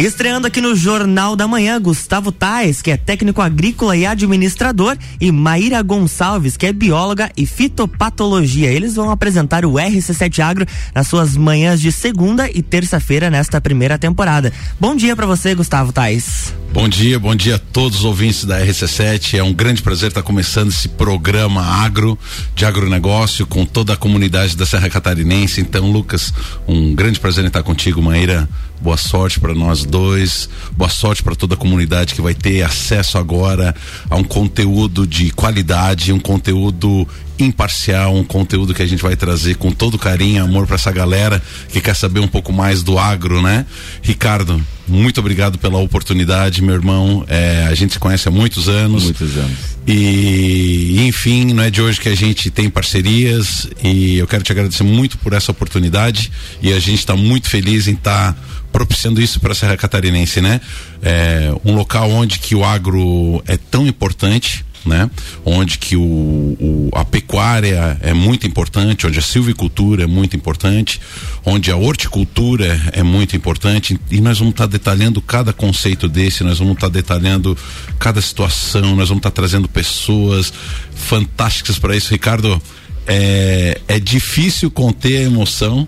Estreando aqui no Jornal da Manhã, Gustavo Tais, que é técnico agrícola e administrador, e Maíra Gonçalves, que é bióloga e fitopatologia. Eles vão apresentar o RC7 Agro nas suas manhãs de segunda e terça-feira nesta primeira temporada. Bom dia para você, Gustavo Tais. Bom dia, bom dia a todos os ouvintes da RC7. É um grande prazer estar começando esse programa agro, de agronegócio, com toda a comunidade da Serra Catarinense. Então, Lucas, um grande prazer em estar contigo, Maíra. Boa sorte para nós dois. Boa sorte para toda a comunidade que vai ter acesso agora a um conteúdo de qualidade, um conteúdo imparcial, um conteúdo que a gente vai trazer com todo carinho e amor para essa galera que quer saber um pouco mais do agro, né? Ricardo, muito obrigado pela oportunidade, meu irmão. É, a gente se conhece há muitos anos. Muitos anos. E, enfim, não é de hoje que a gente tem parcerias e eu quero te agradecer muito por essa oportunidade e a gente está muito feliz em estar tá propiciando isso para a Serra Catarinense, né? É, um local onde que o agro é tão importante, né? Onde que o, o, a pecuária é muito importante, onde a silvicultura é muito importante, onde a horticultura é muito importante e nós vamos estar tá detalhando cada conceito desse, nós vamos estar tá detalhando cada situação, nós vamos estar tá trazendo pessoas fantásticas para isso, Ricardo. É, é difícil conter a emoção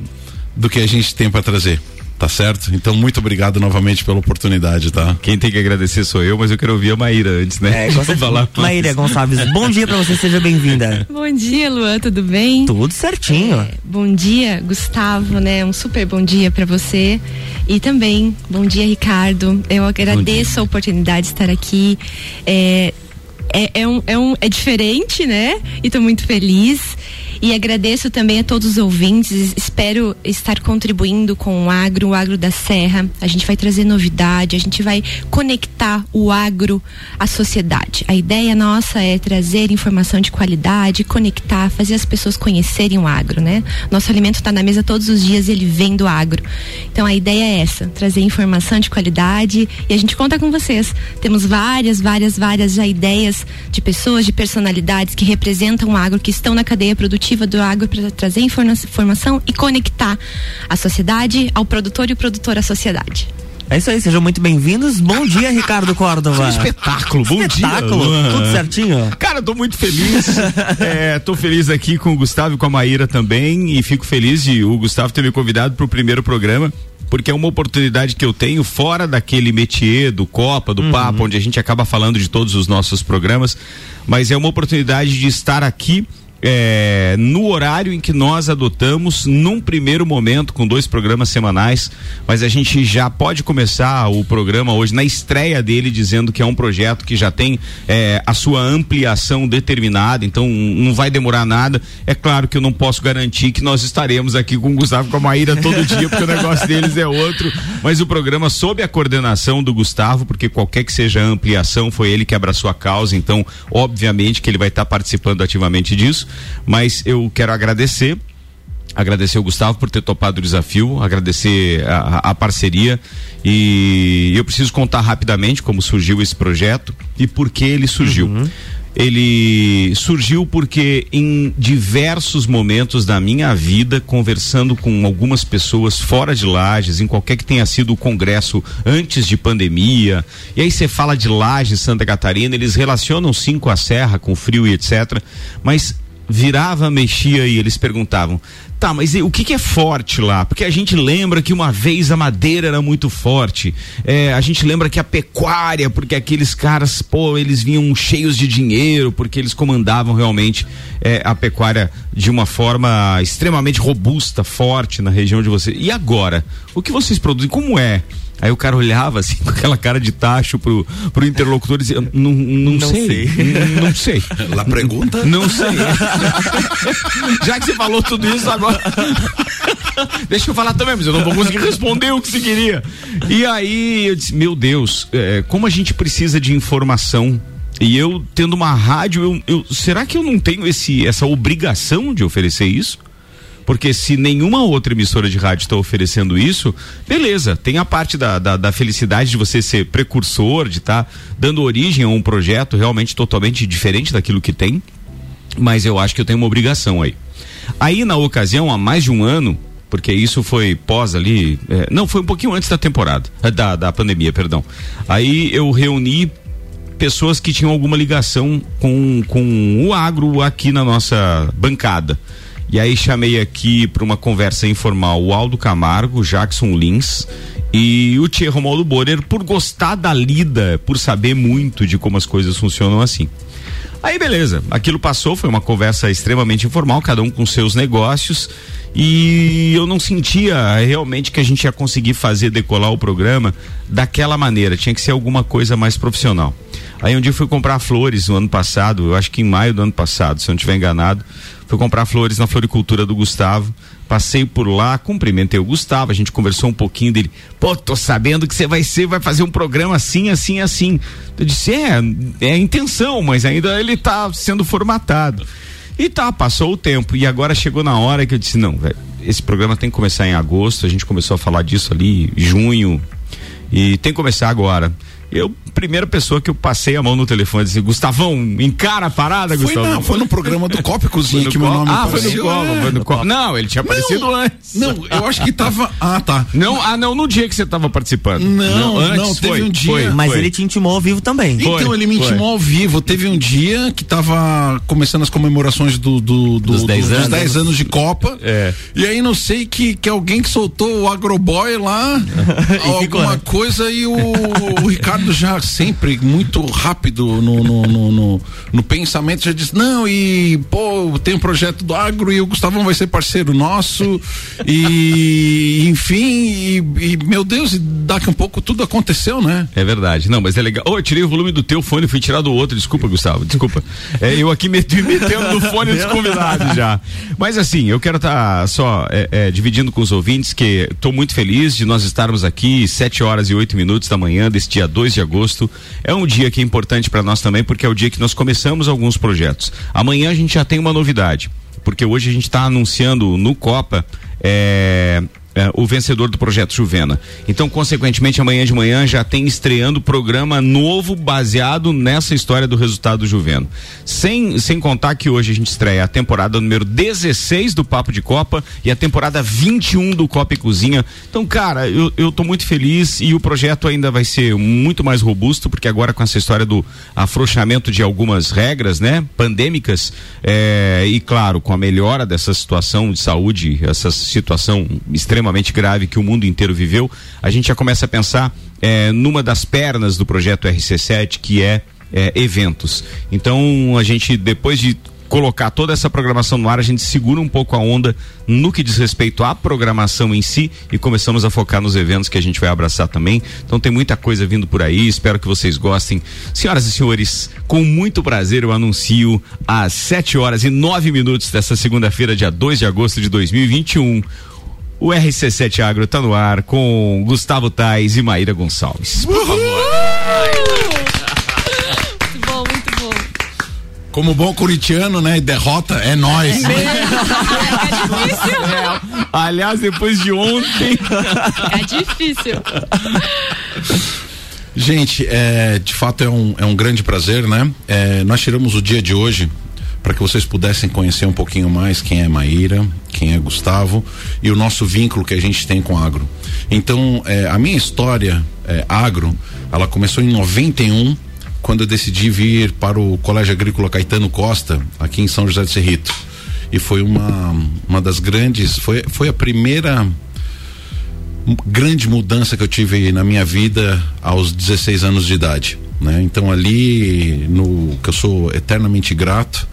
do que a gente tem para trazer. Tá certo? Então, muito obrigado novamente pela oportunidade, tá? Quem tem que agradecer sou eu, mas eu quero ouvir a Maíra antes, né? É, Vamos falar Maíra Gonçalves, bom dia pra você, seja bem-vinda. Bom dia, Luan, tudo bem? Tudo certinho. É, bom dia, Gustavo, né? Um super bom dia para você. E também, bom dia, Ricardo. Eu agradeço a oportunidade de estar aqui. É, é, é, um, é, um, é diferente, né? E tô muito feliz. E agradeço também a todos os ouvintes. Espero estar contribuindo com o agro, o agro da Serra. A gente vai trazer novidade, a gente vai conectar o agro à sociedade. A ideia nossa é trazer informação de qualidade, conectar, fazer as pessoas conhecerem o agro, né? Nosso alimento está na mesa todos os dias, ele vem do agro. Então a ideia é essa, trazer informação de qualidade e a gente conta com vocês. Temos várias, várias, várias já ideias de pessoas, de personalidades que representam o agro, que estão na cadeia produtiva do agro para trazer informação e conectar a sociedade ao produtor e o produtor à sociedade. É isso aí, sejam muito bem-vindos. Bom dia, Ricardo Córdova. espetáculo, bom espetáculo. dia. Tudo certinho? Cara, tô muito feliz. é, tô feliz aqui com o Gustavo e com a Maíra também. E fico feliz de o Gustavo ter me convidado para o primeiro programa porque é uma oportunidade que eu tenho fora daquele métier do Copa, do uhum. Papo, onde a gente acaba falando de todos os nossos programas, mas é uma oportunidade de estar aqui é, no horário em que nós adotamos, num primeiro momento, com dois programas semanais, mas a gente já pode começar o programa hoje na estreia dele, dizendo que é um projeto que já tem é, a sua ampliação determinada, então não vai demorar nada. É claro que eu não posso garantir que nós estaremos aqui com o Gustavo com a Maíra todo dia, porque o negócio deles é outro, mas o programa sob a coordenação do Gustavo, porque qualquer que seja a ampliação, foi ele que abraçou a causa, então, obviamente que ele vai estar participando ativamente disso. Mas eu quero agradecer agradecer o Gustavo por ter topado o desafio, agradecer a, a, parceria e eu preciso contar rapidamente como surgiu esse projeto e por que ele surgiu. Uhum. Ele surgiu porque em diversos momentos da minha vida, conversando com algumas pessoas fora de Lages, em qualquer que tenha sido o congresso antes de pandemia, e aí você fala de Lages, Santa Catarina, eles relacionam sim com a serra, com o frio e etc. Mas virava, mexia e eles perguntavam: tá, mas o que, que, é forte lá? Porque a gente lembra que uma vez a madeira era muito forte, é, a gente lembra que a pecuária, porque aqueles caras, pô, eles vinham cheios de dinheiro, porque eles comandavam realmente é, a pecuária de uma forma extremamente robusta, forte na região de vocês. E agora? O que vocês produzem? Como é? Aí o cara olhava assim com aquela cara de tacho pro, pro interlocutor e dizia: Não, não, não sei. sei. Não sei. La pergunta? Não sei. Já que você falou tudo isso agora. Deixa eu falar também, mas eu não vou conseguir responder o que você queria. E aí eu disse: Meu Deus, é, como a gente precisa de informação e eu tendo uma rádio, eu, eu, será que eu não tenho esse, essa obrigação de oferecer isso? Porque se nenhuma outra emissora de rádio está oferecendo isso, beleza, tem a parte da, da, da, felicidade de você ser precursor, de estar tá dando origem a um projeto realmente totalmente diferente daquilo que tem, mas eu acho que eu tenho uma obrigação aí. Aí, na ocasião, há mais de um ano, porque isso foi pós ali, é, não, foi um pouquinho antes da temporada, é, da, da pandemia, perdão. Aí eu reuni pessoas que tinham alguma ligação com, com o agro aqui na nossa bancada. E aí chamei aqui para uma conversa informal o Aldo Camargo, Jackson Lins e o Tia Romualdo Borer por gostar da lida, por saber muito de como as coisas funcionam assim. Aí beleza, aquilo passou, foi uma conversa extremamente informal, cada um com seus negócios e eu não sentia realmente que a gente ia conseguir fazer decolar o programa daquela maneira, tinha que ser alguma coisa mais profissional. Aí um dia eu fui comprar flores no ano passado, eu acho que em maio do ano passado, se eu não estiver enganado, fui comprar flores na floricultura do Gustavo Passei por lá, cumprimentei o Gustavo, a gente conversou um pouquinho dele. Pô, tô sabendo que você vai ser, vai fazer um programa assim, assim, assim. Eu disse, é, é a intenção, mas ainda ele tá sendo formatado. E tá, passou o tempo. E agora chegou na hora que eu disse, não, velho, esse programa tem que começar em agosto. A gente começou a falar disso ali, junho. E tem que começar agora. Eu, primeira pessoa que eu passei a mão no telefone, disse, Gustavão, encara a parada, foi Gustavão. Não, foi no programa do Copa Cozinha que meu nome Ah, apareceu. foi no Copa, é. foi no Copa. Não, ele tinha aparecido não, antes. Não, eu acho que tava. Ah, tá. Não, ah, não, no dia que você tava participando. Não, não, antes, não teve foi, um dia. Foi, mas foi. ele te intimou ao vivo também. Então, ele me intimou ao vivo. Teve um dia que tava começando as comemorações do, do, do dos 10 anos. 10 anos de Copa. É. E aí não sei que, que alguém que soltou o Agroboy lá, alguma né? coisa, e o, o Ricardo já sempre muito rápido no, no, no, no, no pensamento, já disse, não, e pô, tem um projeto do agro e o Gustavão vai ser parceiro nosso, e enfim, e, e, meu Deus, daqui um pouco tudo aconteceu, né? É verdade, não, mas é legal. Oh, eu tirei o volume do teu fone, fui tirar do outro, desculpa, Gustavo, desculpa. É, eu aqui metendo no fone dos convidados já. Mas assim, eu quero estar tá só é, é, dividindo com os ouvintes que estou muito feliz de nós estarmos aqui, sete horas e oito minutos da manhã desse dia 2 de agosto. É um dia que é importante para nós também, porque é o dia que nós começamos alguns projetos. Amanhã a gente já tem uma novidade, porque hoje a gente está anunciando no Copa é, é, o vencedor do projeto Juvena. Então, consequentemente, amanhã de manhã já tem estreando programa novo baseado nessa história do resultado do Juveno. Sem, sem contar que hoje a gente estreia a temporada número 16 do Papo de Copa e a temporada 21 do Copa e Cozinha. Então, cara, eu, eu tô muito feliz e o projeto ainda vai ser muito mais robusto, porque agora com essa história do afrouxamento de algumas regras, né, pandêmicas, é, e claro, com a melhora dessa situação de saúde, essa situação extremamente extremamente grave que o mundo inteiro viveu, a gente já começa a pensar é, numa das pernas do projeto RC7, que é, é eventos. Então, a gente, depois de colocar toda essa programação no ar, a gente segura um pouco a onda no que diz respeito à programação em si e começamos a focar nos eventos que a gente vai abraçar também. Então tem muita coisa vindo por aí, espero que vocês gostem. Senhoras e senhores, com muito prazer eu anuncio às 7 horas e 9 minutos dessa segunda-feira, dia 2 de agosto de 2021 o RC7 Agro está no ar com Gustavo Tais e Maíra Gonçalves. Por favor. Muito bom, muito bom. Como bom curitiano, né? Derrota é nós. É, é difícil. É, aliás, depois de ontem. É difícil. Gente, é, de fato é um, é um grande prazer, né? É, nós tiramos o dia de hoje para que vocês pudessem conhecer um pouquinho mais quem é Maíra, quem é Gustavo e o nosso vínculo que a gente tem com agro. Então, é, a minha história é, agro, ela começou em 91, quando eu decidi vir para o Colégio Agrícola Caetano Costa, aqui em São José de Cerrito. E foi uma, uma das grandes, foi, foi a primeira grande mudança que eu tive na minha vida aos 16 anos de idade. Né? Então ali no que eu sou eternamente grato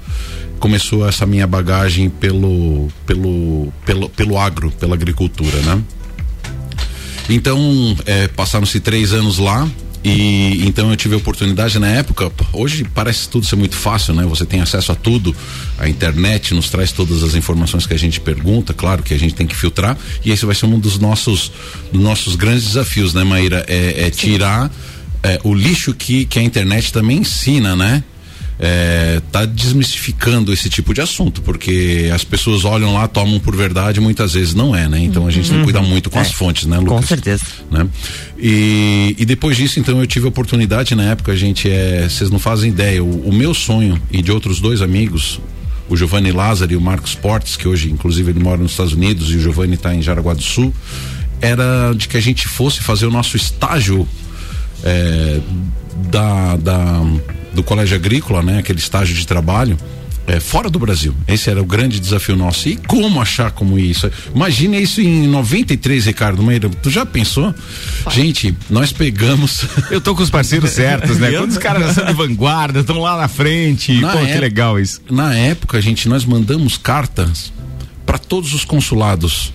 começou essa minha bagagem pelo pelo pelo, pelo agro, pela agricultura, né? Então é, passaram-se três anos lá e então eu tive a oportunidade na época. Hoje parece tudo ser muito fácil, né? Você tem acesso a tudo. A internet nos traz todas as informações que a gente pergunta. Claro que a gente tem que filtrar. E esse vai ser um dos nossos, dos nossos grandes desafios, né, Maíra? É, é tirar é, o lixo que, que a internet também ensina, né? É, tá desmistificando esse tipo de assunto, porque as pessoas olham lá, tomam por verdade, muitas vezes não é, né? Então a gente uhum. tem que cuidar uhum. muito com é, as fontes, né, Lucas? Com certeza. Né? E, e depois disso, então, eu tive a oportunidade na época, a gente é, vocês não fazem ideia, o, o meu sonho e de outros dois amigos, o Giovanni Lázaro e o Marcos Portes, que hoje, inclusive, ele mora nos Estados Unidos e o Giovanni está em Jaraguá do Sul, era de que a gente fosse fazer o nosso estágio é, da, da, do colégio agrícola, né? Aquele estágio de trabalho. É, fora do Brasil. Esse era o grande desafio nosso. E como achar como isso? Imagina isso em 93, Ricardo Meira. Tu já pensou? Gente, nós pegamos. Eu tô com os parceiros certos, né? Quando os caras são de vanguarda, estão lá na frente. Na Pô, que legal isso. Na época, gente, nós mandamos cartas para todos os consulados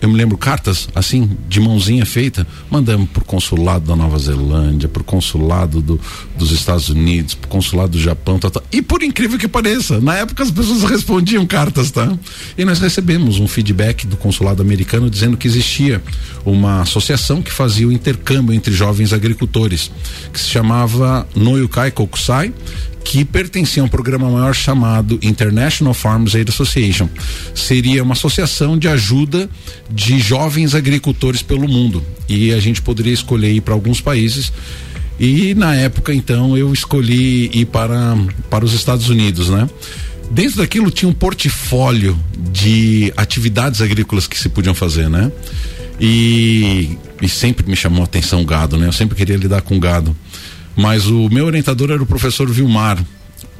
eu me lembro cartas assim, de mãozinha feita, mandamos pro consulado da Nova Zelândia, pro consulado do, dos Estados Unidos, pro consulado do Japão, tá, tá. e por incrível que pareça, na época as pessoas respondiam cartas, tá? E nós recebemos um feedback do consulado americano dizendo que existia uma associação que fazia o intercâmbio entre jovens agricultores, que se chamava Noyukai Kokusai, que pertencia a um programa maior chamado International Farms Aid Association. Seria uma associação de ajuda de jovens agricultores pelo mundo. E a gente poderia escolher ir para alguns países. E na época, então, eu escolhi ir para, para os Estados Unidos, né? Dentro daquilo tinha um portfólio de atividades agrícolas que se podiam fazer, né? E, e sempre me chamou a atenção o gado, né? Eu sempre queria lidar com gado. Mas o meu orientador era o professor Vilmar,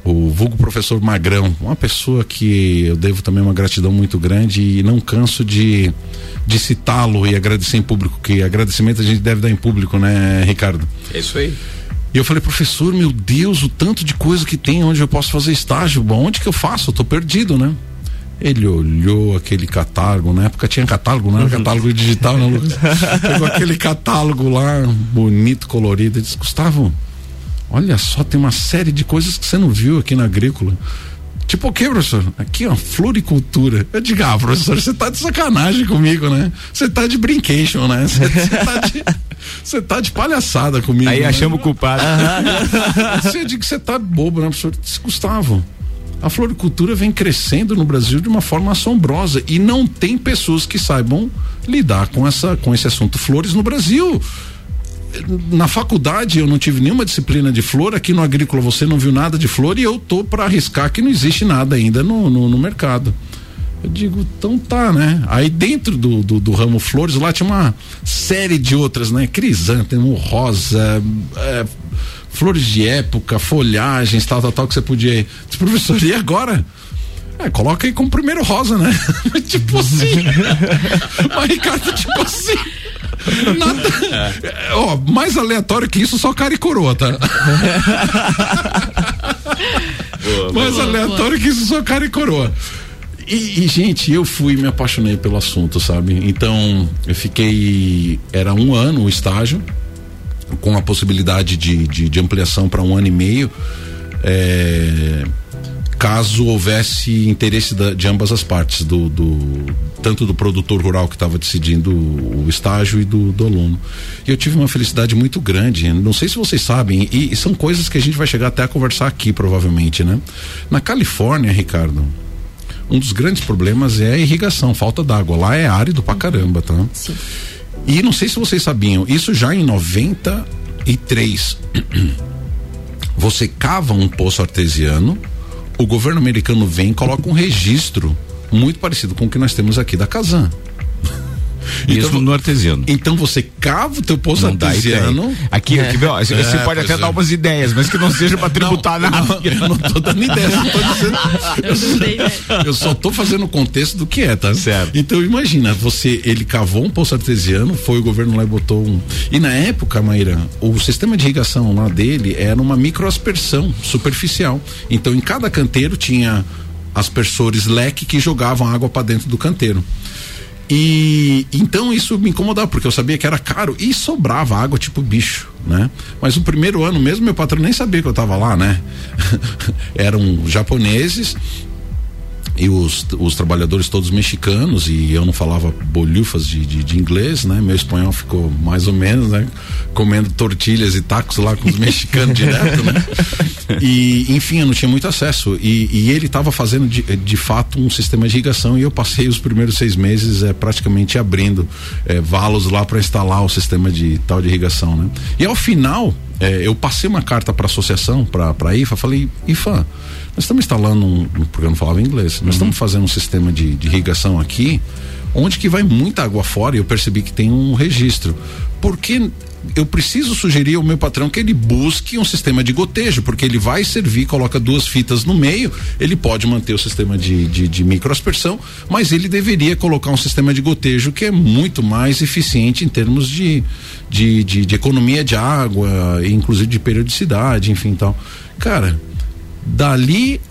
o vulgo professor Magrão, uma pessoa que eu devo também uma gratidão muito grande e não canso de, de citá-lo e agradecer em público, que agradecimento a gente deve dar em público, né, Ricardo? É isso aí. E eu falei, professor, meu Deus, o tanto de coisa que tem onde eu posso fazer estágio, bom, onde que eu faço? Eu tô perdido, né? Ele olhou aquele catálogo, na época tinha catálogo, não era uhum. catálogo digital, não, Lucas? Pegou aquele catálogo lá, bonito, colorido, e disse, Gustavo, Olha só, tem uma série de coisas que você não viu aqui na agrícola. Tipo o que, professor? Aqui, ó, floricultura. Eu digo, ah, professor, você tá de sacanagem comigo, né? Você tá de brincation, né? Você tá de. Você tá de palhaçada comigo. Aí né? achamos o culpado. Você diz que você tá bobo, né, professor? Disse, Gustavo, a floricultura vem crescendo no Brasil de uma forma assombrosa e não tem pessoas que saibam lidar com essa com esse assunto flores no Brasil na faculdade eu não tive nenhuma disciplina de flor, aqui no agrícola você não viu nada de flor e eu tô para arriscar que não existe nada ainda no, no, no, mercado. Eu digo, então tá, né? Aí dentro do, do, do, ramo flores lá tinha uma série de outras, né? Crisântemo, rosa, é, flores de época, folhagens, tal, tal, tal, que você podia ir. Disse, professor, e agora? É, coloca aí como primeiro rosa, né? tipo assim. Mas Ricardo, tipo assim. Nada. É. Ó, mais aleatório que isso, só cara e coroa, tá? boa, mais boa, aleatório boa. que isso, só cara e coroa. E, e, gente, eu fui me apaixonei pelo assunto, sabe? Então, eu fiquei. Era um ano o estágio, com a possibilidade de, de, de ampliação para um ano e meio. É, caso houvesse interesse da, de ambas as partes, do, do tanto do produtor rural que estava decidindo o, o, estágio e do, do, aluno. E eu tive uma felicidade muito grande. Não sei se vocês sabem, e, e, são coisas que a gente vai chegar até a conversar aqui, provavelmente, né? Na Califórnia, Ricardo, um dos grandes problemas é a irrigação, falta d'água. Lá é árido pra caramba, tá? Sim. E não sei se vocês sabiam, isso já em 93. Você cava um poço artesiano o governo americano vem e coloca um registro muito parecido com o que nós temos aqui da Casan. Mesmo então, no artesiano. Então você cava o teu poço não artesiano. Aqui, aqui ó, você é, pode até é. dar umas ideias, mas que não seja para tributar não, nada. Não, eu não tô dando ideias, não tô dizendo. eu, eu só tô fazendo o contexto do que é, tá? Certo. Então imagina, você, ele cavou um poço artesiano, foi o governo lá e botou um. E na época, Maíra, o sistema de irrigação lá dele era uma microaspersão superficial. Então em cada canteiro tinha aspersores leque que jogavam água para dentro do canteiro. E então isso me incomodava, porque eu sabia que era caro e sobrava água tipo bicho, né? Mas o primeiro ano mesmo, meu patrão nem sabia que eu estava lá, né? Eram japoneses e os, os trabalhadores todos mexicanos e eu não falava bolhufas de, de, de, inglês, né? Meu espanhol ficou mais ou menos, né? Comendo tortilhas e tacos lá com os mexicanos direto, né? E enfim, eu não tinha muito acesso e, e ele estava fazendo de, de fato um sistema de irrigação e eu passei os primeiros seis meses é, praticamente abrindo é, valos lá para instalar o sistema de tal de irrigação, né? E ao final é, eu passei uma carta para a associação, para a IFA, falei, IFA, Nós estamos instalando um, porque eu não falava inglês, nós uhum. estamos fazendo um sistema de, de irrigação aqui, onde que vai muita água fora e eu percebi que tem um registro. Porque eu preciso sugerir ao meu patrão que ele busque um sistema de gotejo, porque ele vai servir, coloca duas fitas no meio, ele pode manter o sistema de, de, de microaspersão, mas ele deveria colocar um sistema de gotejo que é muito mais eficiente em termos de, de, de, de economia de água, inclusive de periodicidade, enfim tal. Cara, dali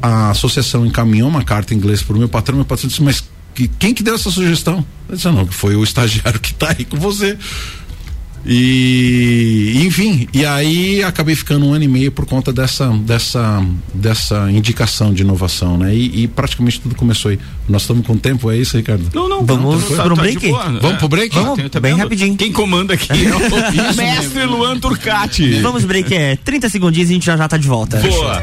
a associação encaminhou uma carta em inglês para o meu patrão, meu patrão disse, mas que, quem que deu essa sugestão? Eu disse, não, foi o estagiário que está aí com você. E enfim, e aí acabei ficando um ano e meio por conta dessa dessa dessa indicação de inovação, né? E, e praticamente tudo começou aí. Nós estamos com tempo, é isso, Ricardo? Não, não, vamos tá, para um tá break. Vamos pro break? Vamos, ah, bem rapidinho. Quem comanda aqui é o mestre Luan Turcati. Vamos break, é 30 segundinhos e a gente já já tá de volta. Boa.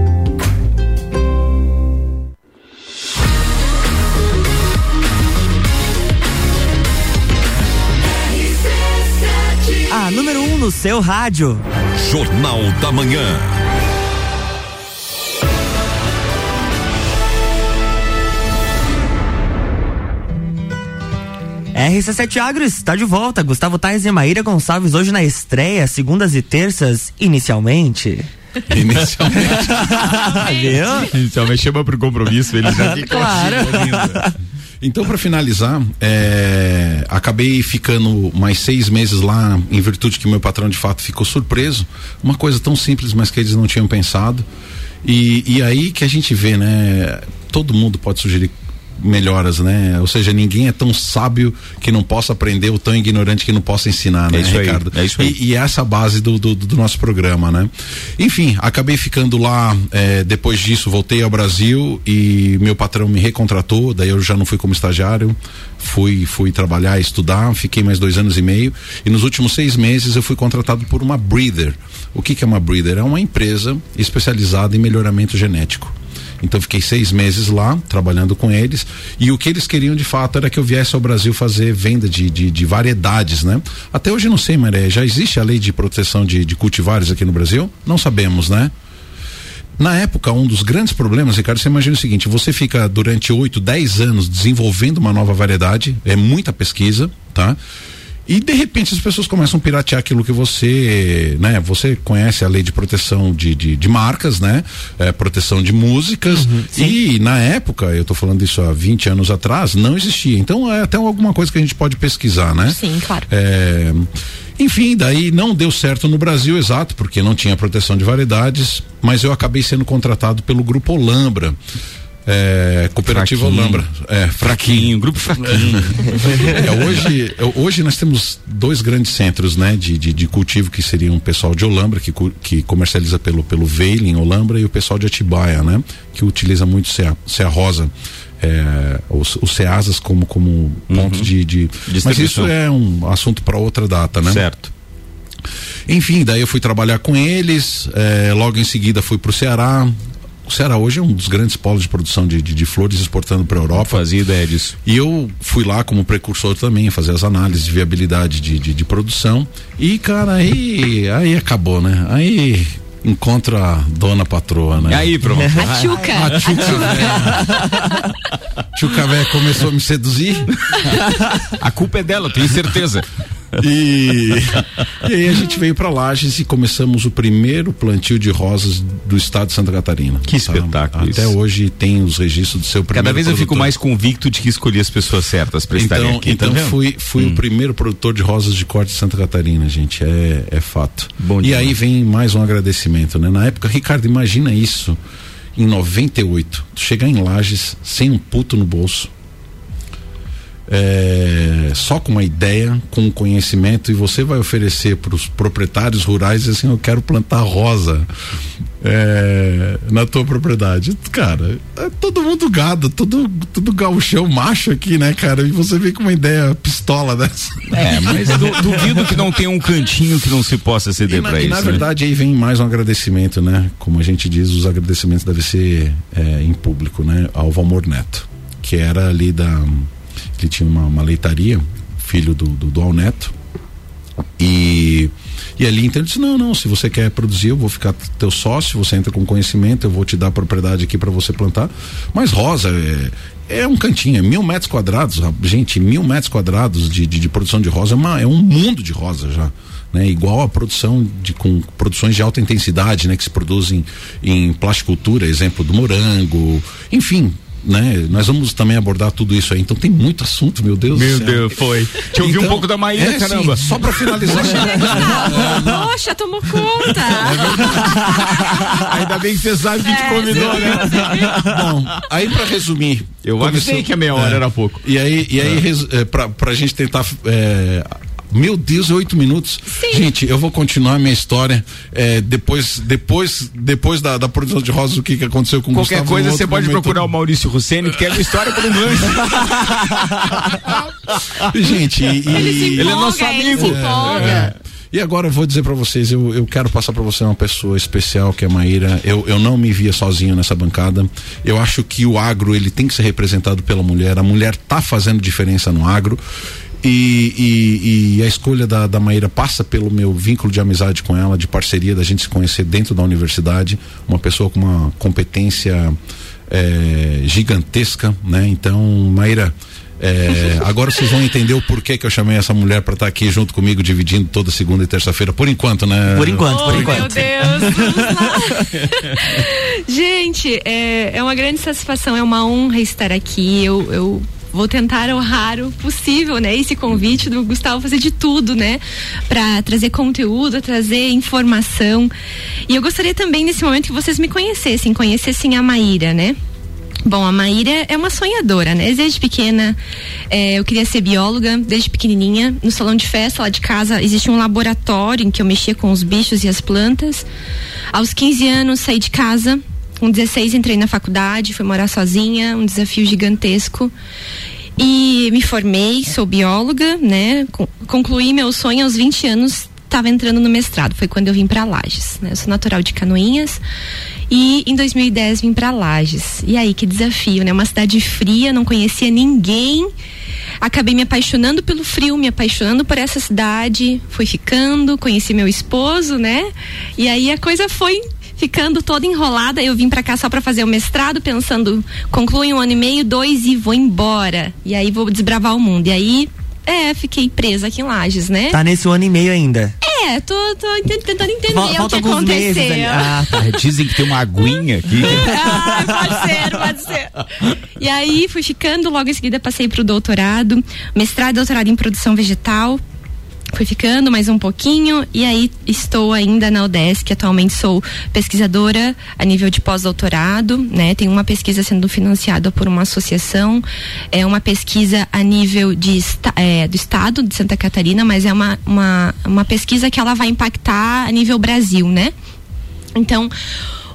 No seu rádio. Jornal da Manhã. RC7 Agro está de volta. Gustavo Tais e Maíra Gonçalves hoje na estreia, segundas e terças, inicialmente. Inicialmente. Viu? Inicialmente chama pro compromisso, ele já fica Claro. Então, para finalizar, é, acabei ficando mais seis meses lá, em virtude que meu patrão de fato ficou surpreso. Uma coisa tão simples, mas que eles não tinham pensado. E, e aí que a gente vê, né? Todo mundo pode sugerir melhoras, né? Ou seja, ninguém é tão sábio que não possa aprender ou tão ignorante que não possa ensinar, né, é isso Ricardo? Aí, é isso aí. E, e essa base do, do, do, nosso programa, né? Enfim, acabei ficando lá, é, depois disso voltei ao Brasil e meu patrão me recontratou, daí eu já não fui como estagiário, fui, fui trabalhar, estudar, fiquei mais dois anos e meio e nos últimos seis meses eu fui contratado por uma breeder. O que, que é uma breeder? É uma empresa especializada em melhoramento genético. Então fiquei seis meses lá trabalhando com eles e o que eles queriam de fato era que eu viesse ao Brasil fazer venda de, de, de variedades, né? Até hoje não sei, Maré, já existe a lei de proteção de, de cultivares aqui no Brasil? Não sabemos, né? Na época, um dos grandes problemas, Ricardo, você imagina o seguinte: você fica durante 8, 10 anos desenvolvendo uma nova variedade, é muita pesquisa, tá? E de repente as pessoas começam a piratear aquilo que você, né? Você conhece a lei de proteção de, de, de marcas, né? É, proteção de músicas. Uhum, e na época, eu estou falando isso há 20 anos atrás, não existia. Então é até alguma coisa que a gente pode pesquisar, né? Sim, claro. É, enfim, daí não deu certo no Brasil, exato, porque não tinha proteção de variedades, mas eu acabei sendo contratado pelo Grupo Olambra. É, Cooperativa fraquinho. Olambra. É, fraquinho, grupo fraquinho. é, hoje, hoje nós temos dois grandes centros né, de, de, de, cultivo que seriam o pessoal de Olambra, que, que comercializa pelo, pelo Veiling Olambra, e o pessoal de Atibaia, né? Que utiliza muito Cea, Cea Rosa. É, os, os Ceasas como, como ponto uhum. de, de. Mas isso é um assunto para outra data, né? Certo. Enfim, daí eu fui trabalhar com eles, é, logo em seguida fui para o Ceará, o Ceará hoje é um dos grandes polos de produção de, de, de flores exportando para a Europa. Fazia ideia disso. E eu fui lá como precursor também, fazer as análises de viabilidade de, de, de produção. E, cara, aí, aí acabou, né? Aí encontro a dona patroa, né? E aí, pronto. A Tchuca. A Tchuca. Tchuca velha começou a me seduzir. A culpa é dela, tenho certeza. E, e aí a gente veio para Lages e começamos o primeiro plantio de rosas do estado de Santa Catarina. Que tá? espetáculo. Até isso. hoje tem os registros do seu primeiro Cada vez produtor. eu fico mais convicto de que escolhi as pessoas certas para então, estarem aqui. Tá então tá fui, fui hum. o primeiro produtor de rosas de corte de Santa Catarina, gente. É, é fato. Bom e aí vem mais um agradecimento, né? Na época, Ricardo, imagina isso. Em 98, chegar em Lages sem um puto no bolso é, só com uma ideia, com um conhecimento, e você vai oferecer para os proprietários rurais assim: eu quero plantar rosa é, na tua propriedade. Cara, é todo mundo gado, todo, todo gauchão macho aqui, né, cara? E você vem com uma ideia pistola dessa. É, mas du, duvido que não tenha um cantinho que não se possa ceder para isso. Na né? verdade, aí vem mais um agradecimento, né? Como a gente diz, os agradecimentos devem ser é, em público, né? Ao Valmor Neto, que era ali da. Que tinha uma, uma leitaria, filho do, do, do Al Neto. E e ali então ele disse: não, não, se você quer produzir, eu vou ficar teu sócio, você entra com conhecimento, eu vou te dar propriedade aqui para você plantar. Mas rosa é, é um cantinho, é mil metros quadrados, gente, mil metros quadrados de, de, de produção de rosa é, uma, é um mundo de rosa já. Né, igual a produção de com produções de alta intensidade, né, que se produzem em plasticultura, exemplo do morango, enfim, né? Nós vamos também abordar tudo isso aí. Então tem muito assunto, meu Deus Meu Deus, foi. Deixa eu ouvir um então, pouco da Maíra, é, caramba. Sim, só para finalizar. Poxa, tomou conta. Ainda bem que você sabe que é, te convidou, né? Bom, aí para resumir. Eu avisei que a meia hora é, era pouco. E aí, e aí é. pra, pra gente tentar é, meu Deus, oito minutos. Sim. Gente, eu vou continuar a minha história é, depois, depois, depois da, da produção de Rosas, o que, que aconteceu com Qualquer Gustavo. Qualquer coisa você pode momento. procurar o Maurício Russeni, que tem uma história por um gancho. Gente, e, ele, ele é nosso amigo. É, é. E agora eu vou dizer para vocês, eu, eu quero passar para você uma pessoa especial que é a Maíra. Eu, eu não me via sozinho nessa bancada. Eu acho que o agro ele tem que ser representado pela mulher. A mulher tá fazendo diferença no agro. E, e, e, a escolha da, da Maíra passa pelo meu vínculo de amizade com ela, de parceria, da gente se conhecer dentro da universidade, uma pessoa com uma competência é, gigantesca, né? Então, Maíra, é, agora vocês vão entender o porquê que eu chamei essa mulher para estar tá aqui junto comigo, dividindo toda segunda e terça-feira, por enquanto, né? Por enquanto, por oh, enquanto. Meu Deus, vamos lá. Gente, é, é uma grande satisfação, é uma honra estar aqui. Eu, eu vou tentar o raro possível, né? Esse convite do Gustavo fazer de tudo, né? Para trazer conteúdo, trazer informação. E eu gostaria também nesse momento que vocês me conhecessem, conhecessem a Maíra, né? Bom, a Maíra é uma sonhadora, né? Desde pequena é, eu queria ser bióloga, desde pequenininha. No salão de festa lá de casa existe um laboratório em que eu mexia com os bichos e as plantas. Aos 15 anos saí de casa com 16 entrei na faculdade, fui morar sozinha, um desafio gigantesco. E me formei, sou bióloga, né? Concluí meu sonho aos 20 anos, estava entrando no mestrado. Foi quando eu vim para Lages, né? Eu sou natural de Canoinhas e em 2010 vim para Lages. E aí que desafio, né? Uma cidade fria, não conhecia ninguém. Acabei me apaixonando pelo frio, me apaixonando por essa cidade, fui ficando, conheci meu esposo, né? E aí a coisa foi ficando toda enrolada. Eu vim para cá só para fazer o mestrado, pensando, concluo um ano e meio, dois e vou embora. E aí vou desbravar o mundo. E aí, é, fiquei presa aqui em Lages, né? Tá nesse ano e meio ainda. É, tô, tô tentando entender Falta o que aconteceu. Ah, tá. Dizem que tem uma aguinha aqui. ah, pode ser, pode ser. E aí fui ficando, logo em seguida passei pro doutorado, mestrado e doutorado em produção vegetal fui ficando mais um pouquinho e aí estou ainda na UDESC, atualmente sou pesquisadora a nível de pós-doutorado, né? Tem uma pesquisa sendo financiada por uma associação, é uma pesquisa a nível de, é, do estado de Santa Catarina, mas é uma, uma, uma pesquisa que ela vai impactar a nível Brasil, né? Então,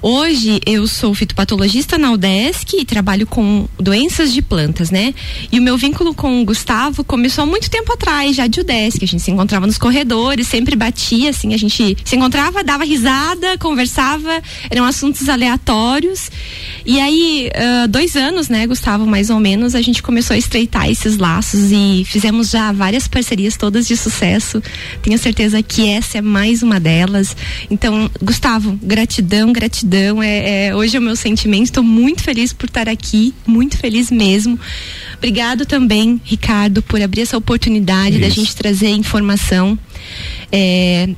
Hoje eu sou fitopatologista na UDESC e trabalho com doenças de plantas, né? E o meu vínculo com o Gustavo começou há muito tempo atrás, já de UDESC. A gente se encontrava nos corredores, sempre batia, assim, a gente se encontrava, dava risada, conversava, eram assuntos aleatórios. E aí, uh, dois anos, né, Gustavo, mais ou menos, a gente começou a estreitar esses laços e fizemos já várias parcerias, todas de sucesso. Tenho certeza que essa é mais uma delas. Então, Gustavo, gratidão, gratidão gratidão. É, é, hoje é o meu sentimento. Estou muito feliz por estar aqui, muito feliz mesmo. Obrigado também, Ricardo, por abrir essa oportunidade da gente trazer informação. É,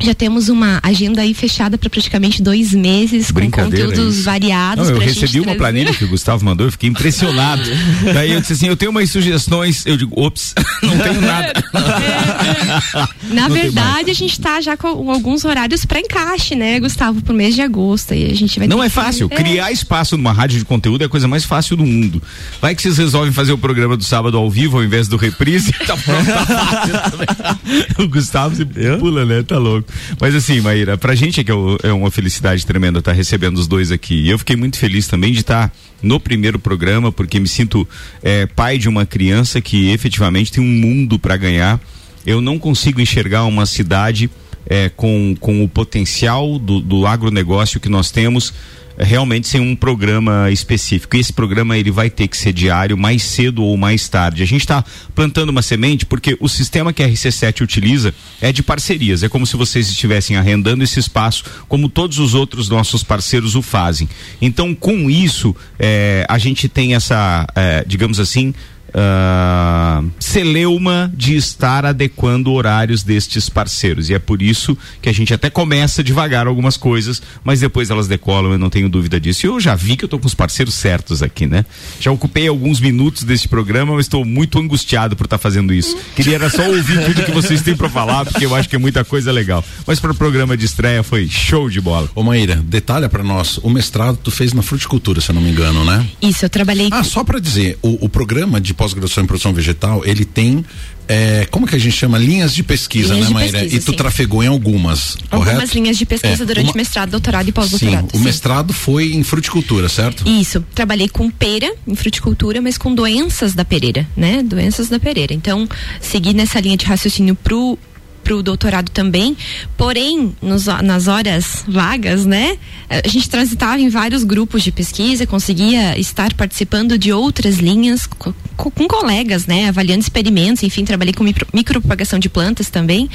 já temos uma agenda aí fechada para praticamente dois meses com conteúdos isso. variados. Não, eu recebi uma planilha que o Gustavo mandou, eu fiquei impressionado. Daí eu disse assim, eu tenho umas sugestões, eu digo, ops, não tenho nada. É, Na não verdade, a gente está já com alguns horários para encaixe, né, Gustavo, pro mês de agosto. E a gente vai não é fácil. Que... Criar espaço numa rádio de conteúdo é a coisa mais fácil do mundo. Vai que vocês resolvem fazer o programa do sábado ao vivo ao invés do reprise. tá pronto, tá fácil O Gustavo se pula, né? Tá louco. Mas assim, Maíra, pra gente é, que é, é uma felicidade tremenda estar tá recebendo os dois aqui. E eu fiquei muito feliz também de estar tá no primeiro programa, porque me sinto é, pai de uma criança que efetivamente tem um mundo para ganhar. Eu não consigo enxergar uma cidade é, com, com o potencial do, do agronegócio que nós temos realmente sem um programa específico. E esse programa ele vai ter que ser diário, mais cedo ou mais tarde. A gente está plantando uma semente porque o sistema que a RC7 utiliza é de parcerias. É como se vocês estivessem arrendando esse espaço, como todos os outros nossos parceiros o fazem. Então, com isso, é, a gente tem essa, é, digamos assim, uh, celeuma de estar adequando horários destes parceiros. E é por isso que a gente até começa devagar algumas coisas, mas depois elas decolam, eu não tenho dúvida disso. E eu já vi que eu estou com os parceiros certos aqui, né? Já ocupei alguns minutos deste programa, mas estou muito angustiado por estar tá fazendo isso. Queria era só ouvir tudo que vocês têm para falar, porque eu acho que é muita coisa legal. Mas para o programa de estreia foi show de bola. Ô Maíra, detalha para nós, o mestrado tu fez na fruticultura, se eu não me engano, né? Isso, eu trabalhei. Ah, só para dizer, o, o programa de pós-graduação em produção vegetal, ele tem é, como que a gente chama? Linhas de pesquisa, linhas né, Maíra? Pesquisa, e tu sim. trafegou em algumas, Algumas correto? linhas de pesquisa É, durante uma... mestrado, doutorado e pós-doutorado. Sim, o mestrado foi em fruticultura, certo? Isso, trabalhei com pera, em fruticultura, mas com doenças da pereira, né? Doenças da pereira. Então, segui nessa linha de raciocínio pro para o doutorado também, porém nos, nas horas vagas, né, a gente transitava em vários grupos de pesquisa, conseguia estar participando de outras linhas com, com colegas, né, avaliando experimentos, enfim, trabalhei com micro, micropropagação de plantas também.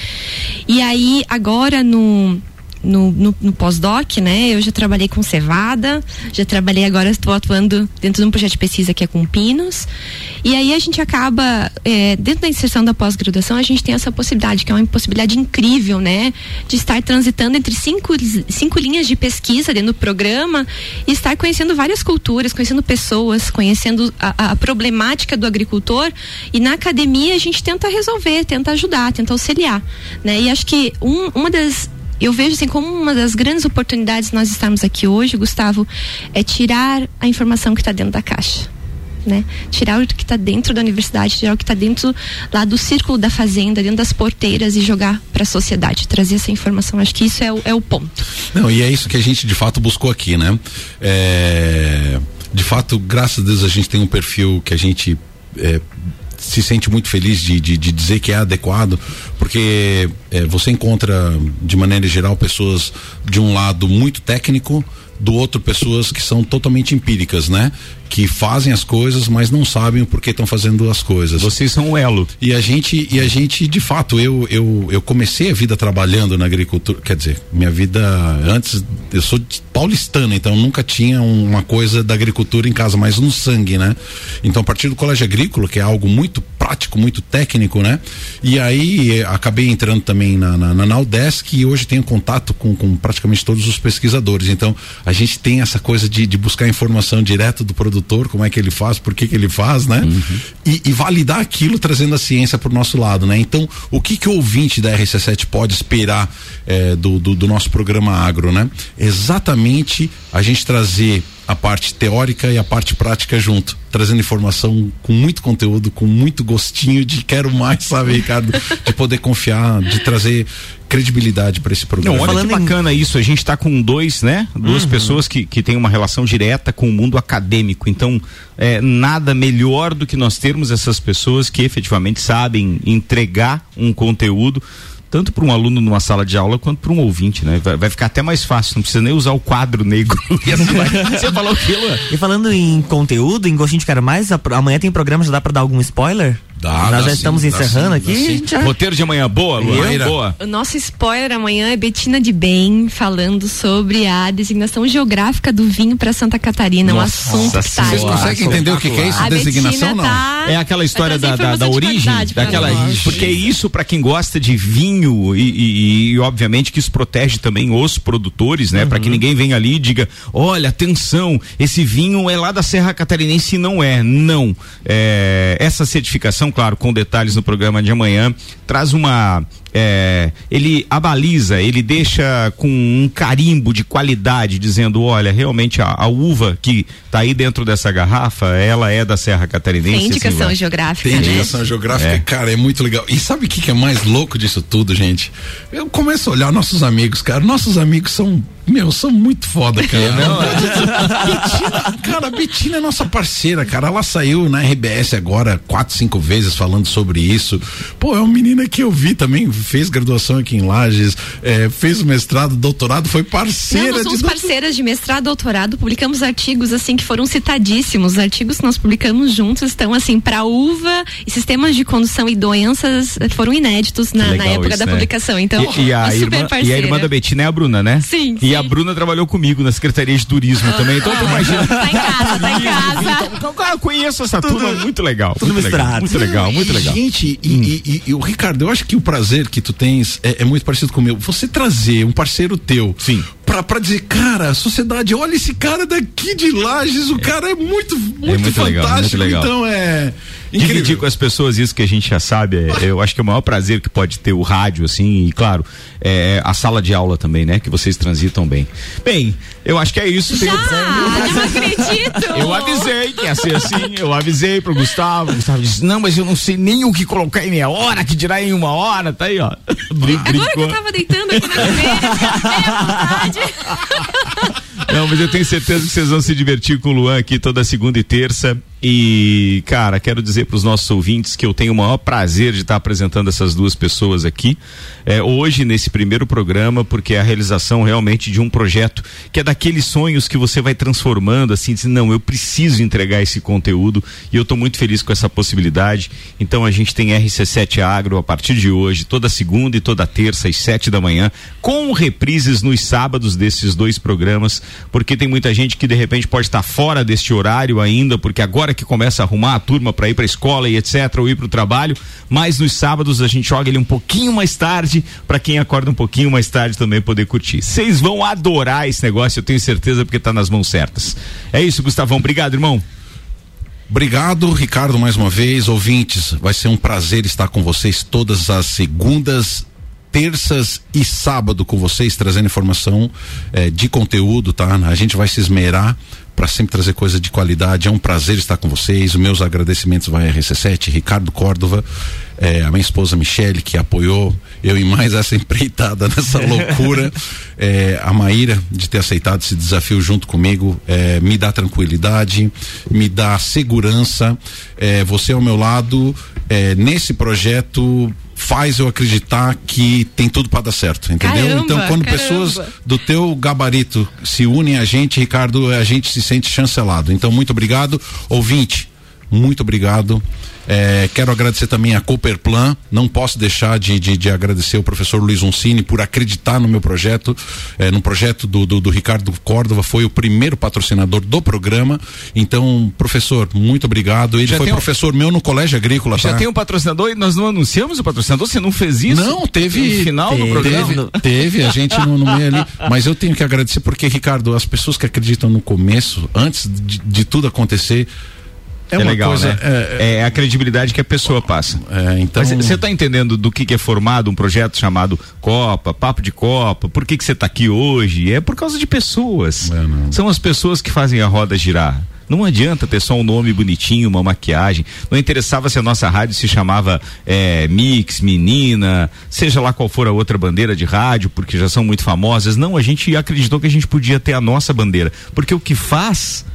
E aí agora no no, no, no pós-doc, né? Eu já trabalhei com cevada, já trabalhei agora, estou atuando dentro de um projeto de pesquisa que é com pinos. E aí a gente acaba, é, dentro da inserção da pós-graduação, a gente tem essa possibilidade, que é uma possibilidade incrível, né? De estar transitando entre cinco, cinco linhas de pesquisa dentro do programa e estar conhecendo várias culturas, conhecendo pessoas, conhecendo a, a problemática do agricultor. E na academia a gente tenta resolver, tenta ajudar, tenta auxiliar, né? E acho que um, uma das eu vejo assim como uma das grandes oportunidades nós estarmos aqui hoje, Gustavo, é tirar a informação que está dentro da caixa. Né? Tirar o que está dentro da universidade, tirar o que está dentro lá do círculo da fazenda, dentro das porteiras e jogar para a sociedade, trazer essa informação. Acho que isso é o, é o ponto. Não, e é isso que a gente de fato buscou aqui, né? É, de fato, graças a Deus a gente tem um perfil que a gente é, se sente muito feliz de, de, de, dizer que é adequado, porque é, você encontra, de maneira geral, pessoas de um lado muito técnico, do outro pessoas que são totalmente empíricas, né? Que fazem as coisas, mas não sabem o porquê estão fazendo as coisas. Vocês são o elo. E a gente, e a gente, de fato, eu, eu, eu comecei a vida trabalhando na agricultura, quer dizer, minha vida antes, eu sou paulistano, então nunca tinha uma coisa da agricultura em casa, mas no sangue, né? Então, a partir do colégio agrícola, que é algo muito prático, muito técnico, né? E aí acabei entrando também na, na, na e hoje tenho contato com, com praticamente todos os pesquisadores. Então, a gente tem essa coisa de, de buscar informação direto do produtor, como é que ele faz, por que que ele faz, né? Uhum. E, e, validar aquilo trazendo a ciência para o nosso lado, né? Então, o que que o ouvinte da RC7 pode esperar é, do, do, do nosso programa agro, né? Exatamente a gente trazer a parte teórica e a parte prática junto, trazendo informação com muito conteúdo, com muito gostinho de quero mais, sabe, Ricardo, de poder confiar, de trazer credibilidade para esse programa. Não, olha Falando que bacana em... isso, a gente está com dois, né? Duas uhum. pessoas que, que têm uma relação direta com o mundo acadêmico. Então, é, nada melhor do que nós termos essas pessoas que efetivamente sabem entregar um conteúdo tanto para um aluno numa sala de aula quanto para um ouvinte, né? Vai, vai, ficar até mais fácil, não precisa nem usar o quadro negro. Você falou aquilo? E falando em conteúdo, em gostinho de quero mais, amanhã tem programa, já dá para dar algum spoiler? Dá, Nós já estamos sim, encerrando sim, aqui. Já... Roteiro de amanhã, boa, Luana. Boa. O nosso spoiler amanhã é Betina de Bem falando sobre a designação geográfica do vinho para Santa Catarina. Nossa, um assunto que tá Vocês conseguem entender o que, que, é isso? A designação não? Tá é aquela história da, da, da origem, daquela. Porque isso, para quem gosta de vinho, e, e, e, obviamente que isso protege também os produtores, né? Uhum. Para que ninguém venha ali e diga: olha, atenção, esse vinho é lá da Serra Catarinense e não é. Não. É, essa certificação claro, com detalhes no programa de amanhã, traz uma é, ele abaliza, ele deixa com um carimbo de qualidade, dizendo, olha, realmente a, a uva que está aí dentro dessa garrafa, ela é da Serra Catarinense. Tem indicação assim, geográfica. Tem né? indicação geográfica, é. cara, é muito legal. E sabe o que, que é mais louco disso tudo, gente? Eu começo a olhar nossos amigos, cara, nossos amigos são meu, são muito foda, cara. Não, é. Betina, cara, a Betina é nossa parceira, cara. Ela saiu na RBS agora quatro, cinco vezes falando sobre isso. Pô, é uma menina que eu vi também, fez graduação aqui em Lages, é, fez o mestrado, doutorado, foi parceira. Não, nós somos de parceiras de mestrado, doutorado, publicamos artigos assim que foram citadíssimos. Os artigos que nós publicamos juntos estão assim para uva e sistemas de condução e doenças foram inéditos na, na época isso, da né? publicação. Então, e, e a irmã, e a irmã da Betina é a Bruna, né? Sim. E a Bruna trabalhou comigo na Secretaria de Turismo também, então tu imagina. Tá em casa, tá em casa. Então, então eu conheço essa tudo, turma muito legal. Tudo muito. Legal, muito legal, muito legal. Gente, hum. e, e, e, o Ricardo, eu acho que o prazer que tu tens é, é, muito parecido com o meu. Você trazer um parceiro teu. Pra, pra dizer, cara, sociedade, olha esse cara daqui de Lages, o é. cara é muito, muito, é muito fantástico. Legal, muito legal. Então é. Incrível. Dividir com as pessoas isso que a gente já sabe, é, eu acho que é o maior prazer que pode ter o rádio, assim, e claro, é, a sala de aula também, né? Que vocês transitam bem. Bem, eu acho que é isso. Já, não acredito. Eu avisei que ia ser assim, eu avisei pro Gustavo, o Gustavo disse, não, mas eu não sei nem o que colocar em meia hora, que dirá em uma hora, tá aí, ó. Agora que eu tava deitando aqui na cadeira, é Não, mas eu tenho certeza que vocês vão se divertir com o Luan aqui toda segunda e terça. E, cara, quero dizer para os nossos ouvintes que eu tenho o maior prazer de estar apresentando essas duas pessoas aqui é, hoje nesse primeiro programa, porque é a realização realmente de um projeto que é daqueles sonhos que você vai transformando, assim, dizendo, não, eu preciso entregar esse conteúdo e eu estou muito feliz com essa possibilidade. Então a gente tem RC7 Agro a partir de hoje, toda segunda e toda terça às sete da manhã, com reprises nos sábados desses dois programas, porque tem muita gente que de repente pode estar fora deste horário ainda, porque agora que começa a arrumar a turma para ir para a escola e etc, ou ir para o trabalho, mas nos sábados a gente joga ele um pouquinho mais tarde para quem acorda um pouquinho mais tarde também poder curtir. Vocês vão adorar esse negócio, eu tenho certeza, porque tá nas mãos certas. É isso, Gustavão. Obrigado, irmão. Obrigado, Ricardo, mais uma vez. Ouvintes, vai ser um prazer estar com vocês todas as segundas terças e sábado com vocês, trazendo informação eh, de conteúdo, tá? A gente vai se esmerar para sempre trazer coisa de qualidade. É um prazer estar com vocês. Os meus agradecimentos vai a RC7, Ricardo Córdova, eh, a minha esposa Michele, que apoiou eu e mais essa empreitada nessa loucura. Eh, a Maíra, de ter aceitado esse desafio junto comigo, eh, me dá tranquilidade, me dá segurança. você ao meu lado, nesse projeto faz eu acreditar que tem tudo para dar certo, entendeu? Caramba, então, quando caramba. pessoas do teu gabarito se unem a gente, Ricardo, a gente se sente chancelado. Então, muito obrigado, ouvinte. Muito obrigado. É, quero agradecer também a Cooperplan. Não posso deixar de, de, de, agradecer o professor Luiz Uncini por acreditar no meu projeto. É, no projeto do, do, do, Ricardo Córdova, foi o primeiro patrocinador do programa. Então, professor, muito obrigado. Ele já foi professor um... meu no Colégio Agrícola. Já tá? tem um patrocinador e nós não anunciamos o patrocinador? Você não fez isso? Não, teve. No final teve, do programa? Teve, teve a gente no, no meio ali. Mas eu tenho que agradecer porque, Ricardo, as pessoas que acreditam no começo, antes de, de tudo acontecer, é, é legal, coisa, né? É, é, é, a credibilidade que a pessoa passa. É, então... Você está entendendo do que, que, é formado um projeto chamado Copa, Papo de Copa? Por que que você está aqui hoje? É por causa de pessoas. É, São as pessoas que fazem a roda girar. Não adianta ter só um nome bonitinho, uma maquiagem. Não interessava se a nossa rádio se chamava é, Mix, Menina, seja lá qual for a outra bandeira de rádio, porque já são muito famosas. Não, a gente acreditou que a gente podia ter a nossa bandeira. Porque o que faz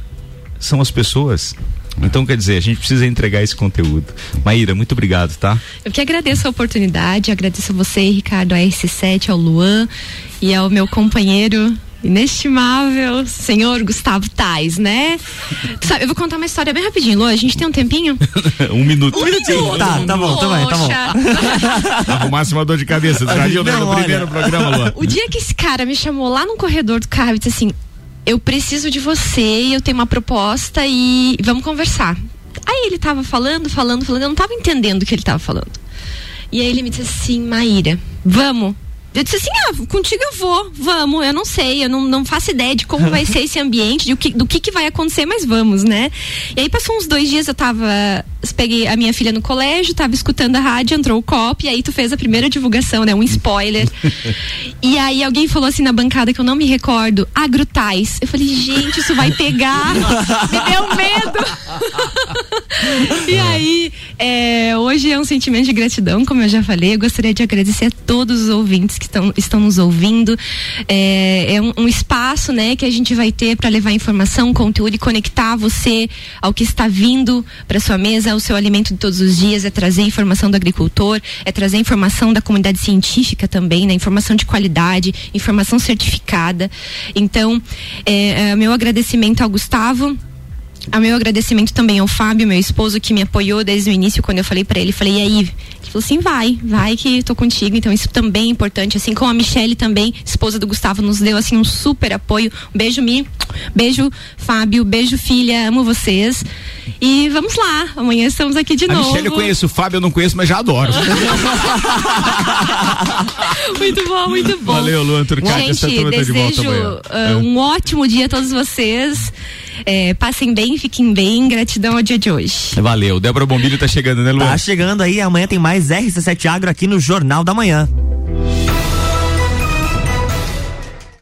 são as pessoas. Então, quer dizer, a gente precisa entregar esse conteúdo. Maíra, muito obrigado, tá? Eu que agradeço a oportunidade, agradeço a você, Ricardo, a RC7, ao Luan e ao meu companheiro inestimável senhor Gustavo Tais, né? Sabe, eu vou contar uma história bem rapidinho, Lu. A gente tem um tempinho? um minuto. Um minuto. Tá, tá bom, tá bom, tá bom. Arrumasse uma dor de cabeça. No olha. primeiro programa, Lu. O dia que esse cara me chamou lá no corredor do carro e disse assim: Eu preciso de você eu tenho uma proposta e vamos conversar. Aí ele tava falando, falando, falando, eu não tava entendendo o que ele tava falando. E aí ele me disse assim, Maíra, vamos. Eu disse assim, ah, contigo eu vou, vamos, eu não sei, eu não, não faço ideia de como vai ser esse ambiente, de o que, do que, que vai acontecer, mas vamos, né? E aí passou uns dois dias, eu tava, peguei a minha filha no colégio, tava escutando a rádio, entrou o copo, e aí tu fez a primeira divulgação, né? Um spoiler. e aí alguém falou assim na bancada que eu não me recordo, agrutais. Eu falei, gente, isso vai pegar, me deu medo. e aí, é, hoje é um sentimento de gratidão, como eu já falei, eu gostaria de agradecer a todos os ouvintes que estão, estão nos ouvindo. É, é um, um espaço, né, que a gente vai ter para levar informação, conteúdo e conectar você ao que está vindo para sua mesa, ao seu alimento de todos os dias, é trazer informação do agricultor, é trazer informação da comunidade científica também, né, informação de qualidade, informação certificada. Então, é, é, meu agradecimento ao Gustavo. O meu agradecimento também ao Fábio, meu esposo, que me apoiou desde o início, quando eu falei para ele, falei, e aí? Ele falou assim, vai, vai que tô contigo. Então isso também é importante, assim como a Michelle também, esposa do Gustavo, nos deu assim um super apoio. Um beijo, Mi. Beijo, Fábio. Beijo, filha. Amo vocês. E vamos lá, amanhã estamos aqui de a novo. Michelle eu conheço, o Fábio eu não conheço, mas já adoro. muito bom, muito bom. Valeu, Luan Turcati. essa Gente, turma tá de volta desejo amanhã. uh, um ótimo dia a todos vocês. É, passem bem, fiquem bem. Gratidão ao dia de hoje. Valeu. Débora Bombilho tá chegando, né, Luan? Tá chegando aí, amanhã tem mais RC7 Agro aqui no Jornal da Manhã.